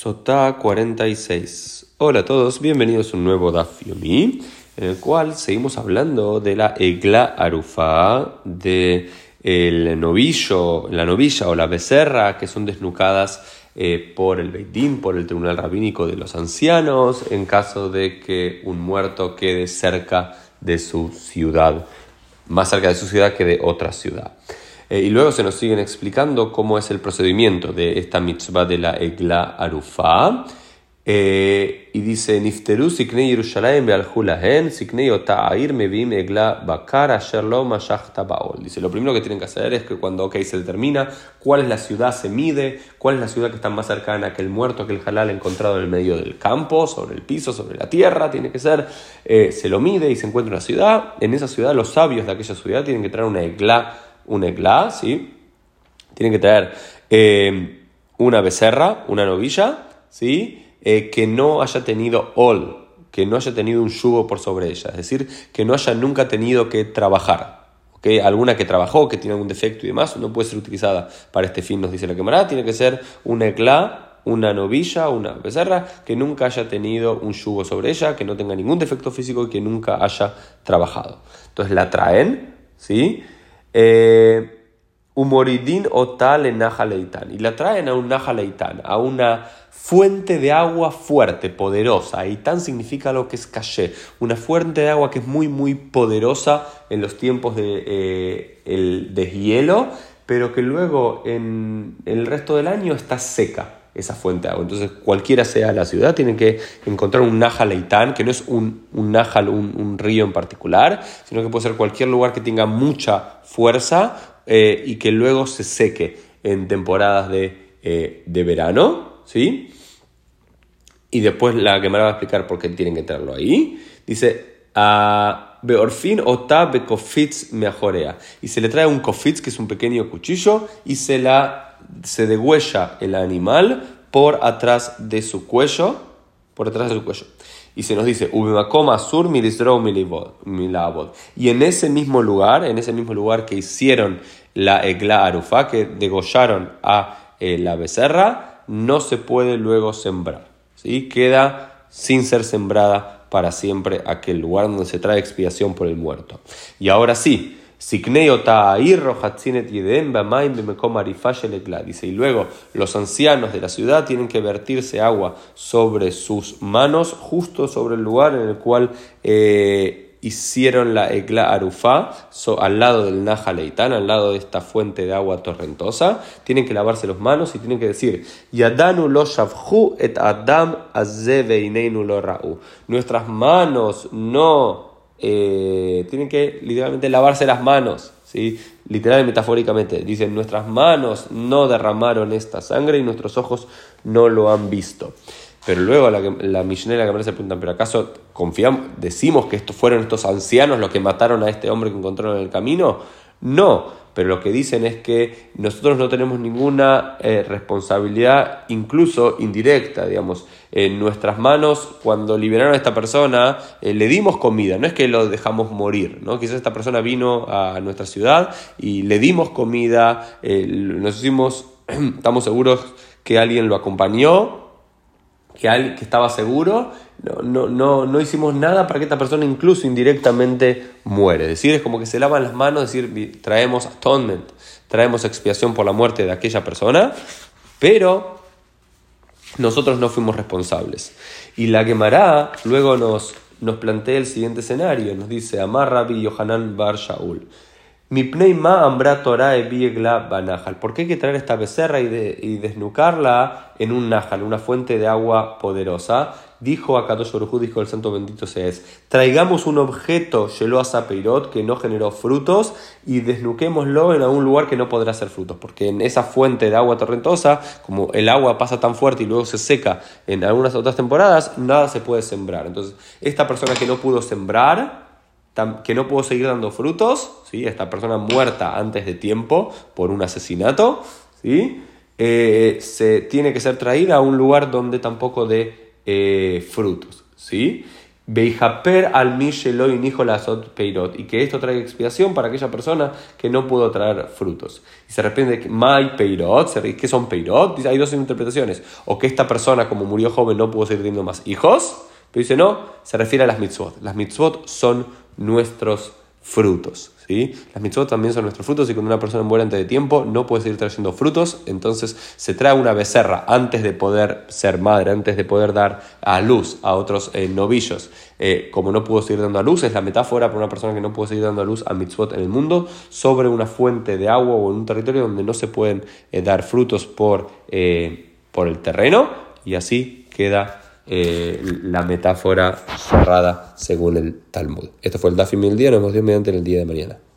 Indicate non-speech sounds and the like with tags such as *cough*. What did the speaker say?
Sotá 46. Hola a todos, bienvenidos a un nuevo Daf Yomi, en el cual seguimos hablando de la Egla Arufá, de el novillo, la novilla o la becerra que son desnucadas eh, por el Beitín, por el Tribunal Rabínico de los Ancianos, en caso de que un muerto quede cerca de su ciudad, más cerca de su ciudad que de otra ciudad. Eh, y luego se nos siguen explicando cómo es el procedimiento de esta mitzvah de la Egla Arufá. Eh, y dice, Nifteru siknei Yerushalayim be'alhulahen, siknei ota'air mevim egla bakar asher lo baol. Dice, lo primero que tienen que hacer es que cuando okay, se determina cuál es la ciudad, se mide, cuál es la ciudad que está más cercana a aquel muerto, aquel halal encontrado en el medio del campo, sobre el piso, sobre la tierra, tiene que ser, eh, se lo mide y se encuentra una ciudad. En esa ciudad los sabios de aquella ciudad tienen que traer una egla un egla, ¿sí? Tienen que traer eh, una becerra, una novilla, ¿sí? Eh, que no haya tenido ol, que no haya tenido un yugo por sobre ella, es decir, que no haya nunca tenido que trabajar. ¿okay? Alguna que trabajó, que tiene algún defecto y demás, no puede ser utilizada para este fin, nos dice la quemará, tiene que ser un egla, una novilla, una becerra que nunca haya tenido un yugo sobre ella, que no tenga ningún defecto físico y que nunca haya trabajado. Entonces la traen, ¿sí? Eh, Humoridín o tal en Najaleitán. Y la traen a un Najaleitán, a una fuente de agua fuerte, poderosa. Eitán significa lo que es caché, una fuente de agua que es muy, muy poderosa en los tiempos de, eh, el deshielo, pero que luego en el resto del año está seca esa fuente de agua. Entonces, cualquiera sea la ciudad, tiene que encontrar un Najaleitán, que no es un, un Najal, un, río en particular, sino que puede ser cualquier lugar que tenga mucha fuerza eh, y que luego se seque en temporadas de, eh, de verano, ¿sí? Y después la que me va a explicar por qué tienen que tenerlo ahí. Dice, a Beorfin ota bekofitz mejorea. Y se le trae un kofitz, que es un pequeño cuchillo, y se la se degüella el animal por atrás de su cuello, por atrás de su cuello. Y se nos dice, sur. Y en ese mismo lugar, en ese mismo lugar que hicieron la egla arufa, que degollaron a eh, la becerra, no se puede luego sembrar. ¿sí? Queda sin ser sembrada para siempre aquel lugar donde se trae expiación por el muerto. Y ahora sí, Dice, y luego los ancianos de la ciudad tienen que vertirse agua sobre sus manos, justo sobre el lugar en el cual eh, hicieron la Egla Arufá, al lado del Nahaleitán, al lado de esta fuente de agua torrentosa. Tienen que lavarse las manos y tienen que decir, Yadanu lo et Adam lo. Nuestras manos no eh, tienen que literalmente lavarse las manos, ¿sí? literal y metafóricamente. Dicen, nuestras manos no derramaron esta sangre y nuestros ojos no lo han visto. Pero luego la, la Mishnah y la Gemara se preguntan, ¿pero acaso confiamos, decimos que estos fueron estos ancianos los que mataron a este hombre que encontraron en el camino? No, pero lo que dicen es que nosotros no tenemos ninguna eh, responsabilidad, incluso indirecta, digamos. En nuestras manos, cuando liberaron a esta persona, eh, le dimos comida, no es que lo dejamos morir, ¿no? Quizás esta persona vino a nuestra ciudad y le dimos comida, eh, nos *clears throat* estamos seguros que alguien lo acompañó, que, alguien, que estaba seguro no, no, no, hicimos nada para que esta persona incluso indirectamente muere. Es decir, es como que se lavan las manos, decir, traemos atonement, traemos expiación por la muerte de aquella persona, pero nosotros no fuimos responsables. Y la quemará luego nos, nos plantea el siguiente escenario, nos dice, Amar Rabbi Yohanan Bar Shaul. Banajal. ¿Por qué hay que traer esta becerra y, desnucarla en un najal, una fuente de agua poderosa? dijo a Kadosh dijo el santo bendito sea traigamos un objeto, Sheloa Sapeirot, que no generó frutos, y desnuquémoslo en algún lugar que no podrá hacer frutos, porque en esa fuente de agua torrentosa, como el agua pasa tan fuerte y luego se seca en algunas otras temporadas, nada se puede sembrar. Entonces, esta persona que no pudo sembrar, que no pudo seguir dando frutos, ¿sí? esta persona muerta antes de tiempo por un asesinato, ¿sí? Eh, se tiene que ser traída a un lugar donde tampoco dé eh, frutos. ¿sí? Beijaper al Mishelo y Nijolas Peirot. Y que esto traiga expiación para aquella persona que no pudo traer frutos. Y se arrepiente que Mai Peirot, ¿qué son Peirot? Hay dos interpretaciones. O que esta persona, como murió joven, no pudo seguir teniendo más hijos. Pero dice no, se refiere a las mitzvot. Las mitzvot son nuestros frutos. ¿sí? Las mitzvot también son nuestros frutos y cuando una persona muere antes de tiempo no puede seguir trayendo frutos, entonces se trae una becerra antes de poder ser madre, antes de poder dar a luz a otros eh, novillos. Eh, como no pudo seguir dando a luz, es la metáfora para una persona que no pudo seguir dando a luz a mitzvot en el mundo, sobre una fuente de agua o en un territorio donde no se pueden eh, dar frutos por, por el terreno y así queda eh, la metáfora cerrada según el Talmud. Esto fue el Dafim el día, nos vemos mediante en el día de mañana.